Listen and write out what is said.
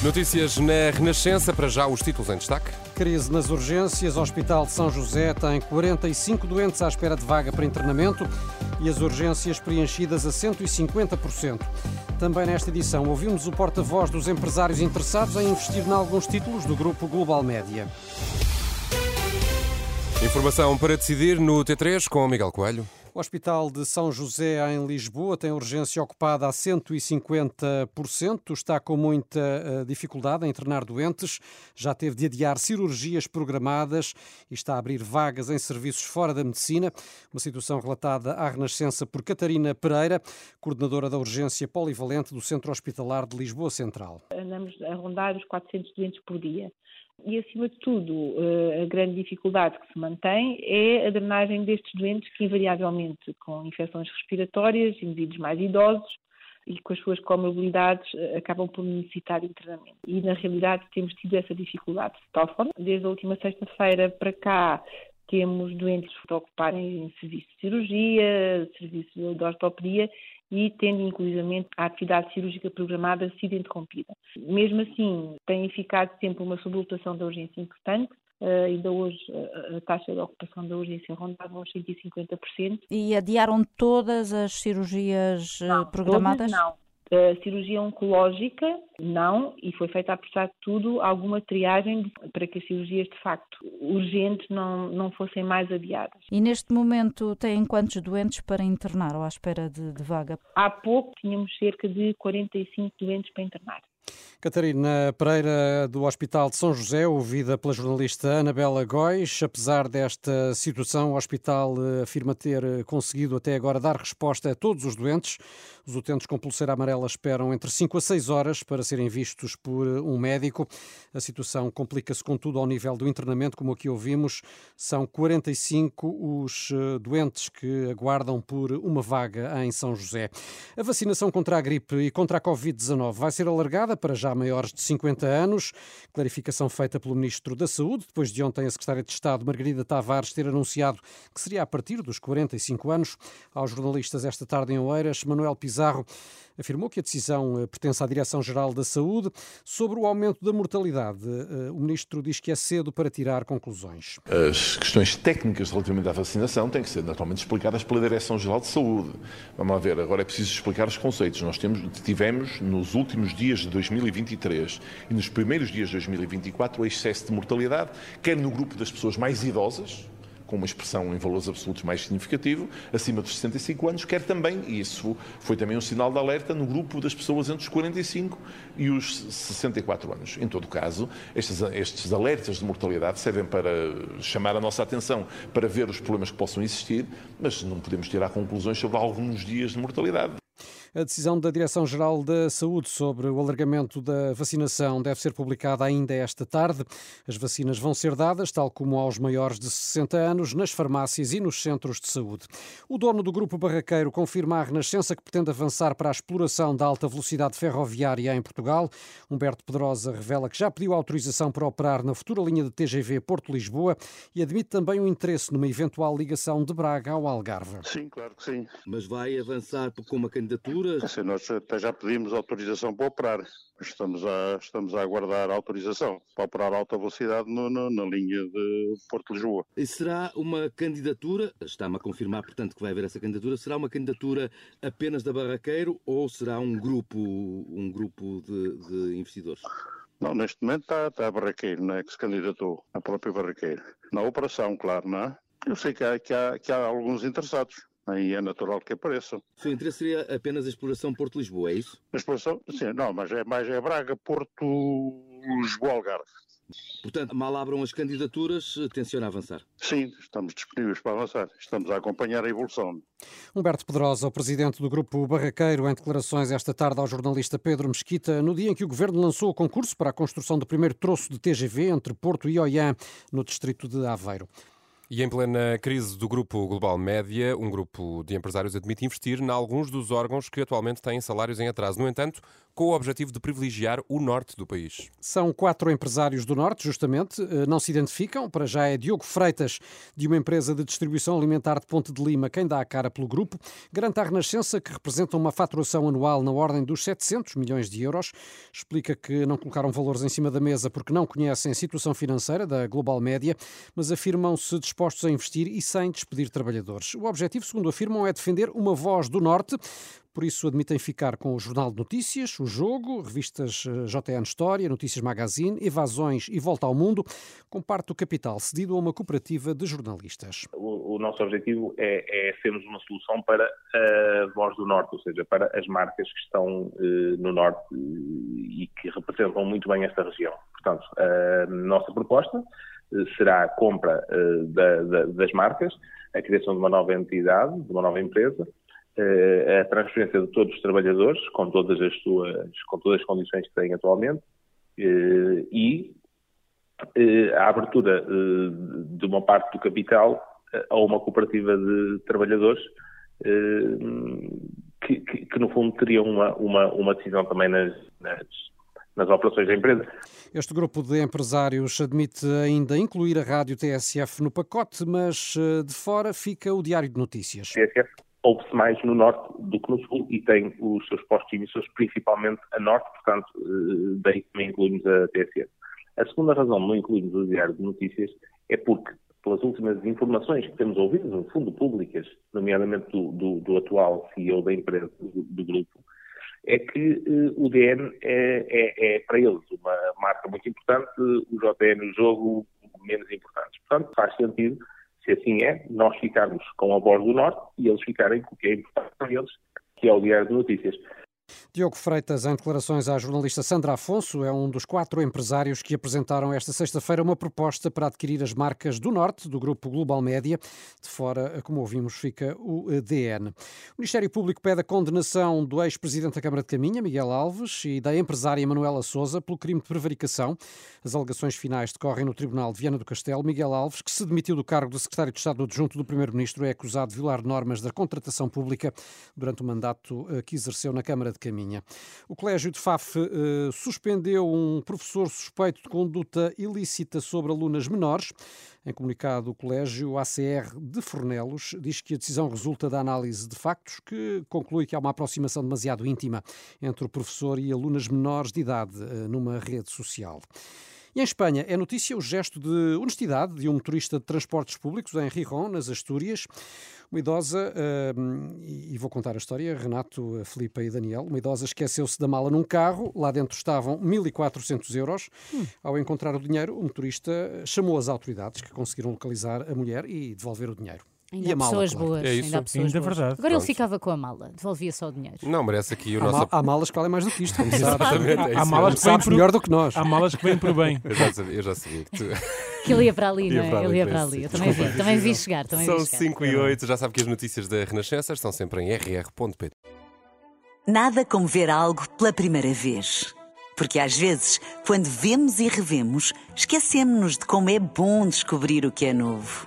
Notícias na Renascença, para já os títulos em destaque. Crise nas urgências. O Hospital de São José tem 45 doentes à espera de vaga para internamento e as urgências preenchidas a 150%. Também nesta edição ouvimos o porta-voz dos empresários interessados em investir em alguns títulos do grupo Global Média. Informação para decidir no T3 com Miguel Coelho. O Hospital de São José, em Lisboa, tem urgência ocupada a 150%. Está com muita eh, dificuldade em internar doentes. Já teve de adiar cirurgias programadas e está a abrir vagas em serviços fora da medicina. Uma situação relatada à Renascença por Catarina Pereira, coordenadora da urgência polivalente do Centro Hospitalar de Lisboa Central. Andamos a rondar os 400 doentes por dia. E, acima de tudo, eh, a grande dificuldade que se mantém é a drenagem destes doentes que, invariavelmente, com infecções respiratórias, indivíduos mais idosos e com as suas comorbilidades, eh, acabam por necessitar internamento. E, na realidade, temos tido essa dificuldade. De tal forma, desde a última sexta-feira para cá, temos doentes a ocuparem em serviço de cirurgia, serviço de ortopedia e tendo inclusivamente a atividade cirúrgica programada sido interrompida. Mesmo assim, tem ficado sempre uma sobrelotação da urgência importante, Uh, ainda hoje uh, a taxa de ocupação da urgência rondava uns 150%. E adiaram todas as cirurgias não, programadas? não. A cirurgia oncológica, não, e foi feita, apesar de tudo, alguma triagem para que as cirurgias, de facto, urgentes não, não fossem mais adiadas. E neste momento têm quantos doentes para internar ou à espera de, de vaga? Há pouco tínhamos cerca de 45 doentes para internar. Catarina Pereira, do Hospital de São José, ouvida pela jornalista Anabela Góis. Apesar desta situação, o hospital eh, afirma ter eh, conseguido até agora dar resposta a todos os doentes. Os utentes com pulseira amarela esperam entre 5 a 6 horas para serem vistos por eh, um médico. A situação complica-se, contudo, ao nível do internamento, como aqui ouvimos. São 45 os doentes que aguardam por uma vaga em São José. A vacinação contra a gripe e contra a Covid-19 vai ser alargada para já maiores de 50 anos. Clarificação feita pelo Ministro da Saúde, depois de ontem a Secretária de Estado, Margarida Tavares, ter anunciado que seria a partir dos 45 anos. Aos jornalistas esta tarde em Oeiras, Manuel Pizarro afirmou que a decisão eh, pertence à Direção-Geral da Saúde. Sobre o aumento da mortalidade, eh, o Ministro diz que é cedo para tirar conclusões. As questões técnicas relativamente à vacinação têm que ser naturalmente explicadas pela Direção-Geral de Saúde. Vamos lá ver, agora é preciso explicar os conceitos. Nós temos, tivemos, nos últimos dias de 2023 e nos primeiros dias de 2024, o excesso de mortalidade, quer no grupo das pessoas mais idosas, com uma expressão em valores absolutos mais significativo, acima dos 65 anos, quer também, e isso foi também um sinal de alerta, no grupo das pessoas entre os 45 e os 64 anos. Em todo caso, estes, estes alertas de mortalidade servem para chamar a nossa atenção, para ver os problemas que possam existir, mas não podemos tirar conclusões sobre alguns dias de mortalidade. A decisão da Direção-Geral da Saúde sobre o alargamento da vacinação deve ser publicada ainda esta tarde. As vacinas vão ser dadas, tal como aos maiores de 60 anos, nas farmácias e nos centros de saúde. O dono do Grupo Barraqueiro confirma à Renascença que pretende avançar para a exploração da alta velocidade ferroviária em Portugal. Humberto Pedrosa revela que já pediu autorização para operar na futura linha de TGV Porto-Lisboa e admite também o interesse numa eventual ligação de Braga ao Algarve. Sim, claro que sim. Mas vai avançar com uma candidatura altura? Assim, nós até já pedimos autorização para operar. Estamos a, estamos a aguardar a autorização para operar alta velocidade no, no, na linha de Porto-Lisboa. E será uma candidatura, está-me a confirmar, portanto, que vai haver essa candidatura, será uma candidatura apenas da Barraqueiro ou será um grupo, um grupo de, de investidores? Não, neste momento está, está a Barraqueiro, não é que se candidatou, a própria Barraqueiro. Na operação, claro, não é? Eu sei que há, que há, que há alguns interessados aí é natural que apareçam. O seu interesse seria apenas a exploração Porto-Lisboa, é isso? A exploração, sim, não, mas é mais é Braga, Porto, Lisboa, Algarve. Portanto, mal abram as candidaturas, tenciona avançar. Sim, estamos disponíveis para avançar. Estamos a acompanhar a evolução. Humberto Pedrosa, o presidente do Grupo Barraqueiro, em declarações esta tarde ao jornalista Pedro Mesquita, no dia em que o governo lançou o concurso para a construção do primeiro troço de TGV entre Porto e Oiã, no distrito de Aveiro. E em plena crise do grupo Global Média, um grupo de empresários admite investir em alguns dos órgãos que atualmente têm salários em atraso. No entanto, com o objetivo de privilegiar o norte do país. São quatro empresários do norte, justamente, eh, não se identificam. Para já é Diogo Freitas, de uma empresa de distribuição alimentar de Ponte de Lima, quem dá a cara pelo grupo. Garanta a Renascença, que representa uma faturação anual na ordem dos 700 milhões de euros. Explica que não colocaram valores em cima da mesa porque não conhecem a situação financeira da Global Média, mas afirmam-se dispostos a investir e sem despedir trabalhadores. O objetivo, segundo afirmam, é defender uma voz do norte por isso admitem ficar com o Jornal de Notícias, o Jogo, revistas eh, JN História, Notícias Magazine, Evasões e Volta ao Mundo, com parte do capital cedido a uma cooperativa de jornalistas. O, o nosso objetivo é, é, sermos uma solução para a voz do Norte, ou seja, para as marcas que estão eh, no Norte eh, e que representam muito bem esta região. Portanto, a nossa proposta será a compra eh, da, da, das marcas, a criação de uma nova entidade, de uma nova empresa, a transferência de todos os trabalhadores, com todas as suas, com todas as condições que têm atualmente, eh, e eh, a abertura de uma parte do capital a uma cooperativa de trabalhadores que, que, que no fundo teriam uma, uma, uma decisão também nas, nas, nas operações da empresa. Este grupo de empresários admite ainda incluir a rádio TSF no pacote, mas de fora fica o Diário de Notícias. TSF ouve-se mais no norte do que no sul e tem os seus postos emissores principalmente a norte, portanto, eh, daí também incluímos a TSF. A segunda razão não incluirmos o Diário de Notícias é porque, pelas últimas informações que temos ouvido, no fundo públicas, nomeadamente do, do, do atual CEO da empresa, do, do grupo, é que uh, o DN é, é, é, para eles uma marca muito importante, o JN o jogo menos importante. Portanto, faz sentido se assim é, nós ficarmos com a voz do Norte e eles ficarem com o que é importante para eles, que é o Diário de Notícias. Diogo Freitas, em declarações à jornalista Sandra Afonso, é um dos quatro empresários que apresentaram esta sexta-feira uma proposta para adquirir as marcas do Norte, do grupo Global Média. De fora, como ouvimos, fica o DN. O Ministério Público pede a condenação do ex-presidente da Câmara de Caminha, Miguel Alves, e da empresária Manuela Souza pelo crime de prevaricação. As alegações finais decorrem no Tribunal de Viana do Castelo. Miguel Alves, que se demitiu do cargo de secretário de Estado adjunto do Primeiro-Ministro, é acusado de violar normas da contratação pública durante o mandato eh, que exerceu na Câmara de Caminha. O Colégio de Faf uh, suspendeu um professor suspeito de conduta ilícita sobre alunas menores. Em comunicado, o Colégio ACR de Fornelos diz que a decisão resulta da análise de factos que conclui que há uma aproximação demasiado íntima entre o professor e alunas menores de idade uh, numa rede social. E em Espanha é notícia o gesto de honestidade de um motorista de transportes públicos em Rijon, nas Astúrias. Uma idosa, uh, e vou contar a história, Renato, Felipe e Daniel, uma idosa esqueceu-se da mala num carro, lá dentro estavam 1.400 euros. Hum. Ao encontrar o dinheiro, o motorista chamou as autoridades que conseguiram localizar a mulher e devolver o dinheiro. Ainda e há pessoas claro. boas. É isso. Ainda há pessoas ainda boas. verdade. Agora Pronto. ele ficava com a mala, devolvia só o dinheiro. Não, merece aqui o há nosso. Há malas que valem mais do que isto, como Exatamente. É há, malas que vêm melhor do que nós. Há malas que vêm por bem. Eu já sabia, eu já sabia que tu... Que ele ia para ali, não é? Ele ia para ali. Eu também vi, também vi chegar. Também São 5 e 8, já sabe que as notícias da Renascença estão sempre em rr.pt. Nada como ver algo pela primeira vez. Porque às vezes, quando vemos e revemos, esquecemos-nos de como é bom descobrir o que é novo.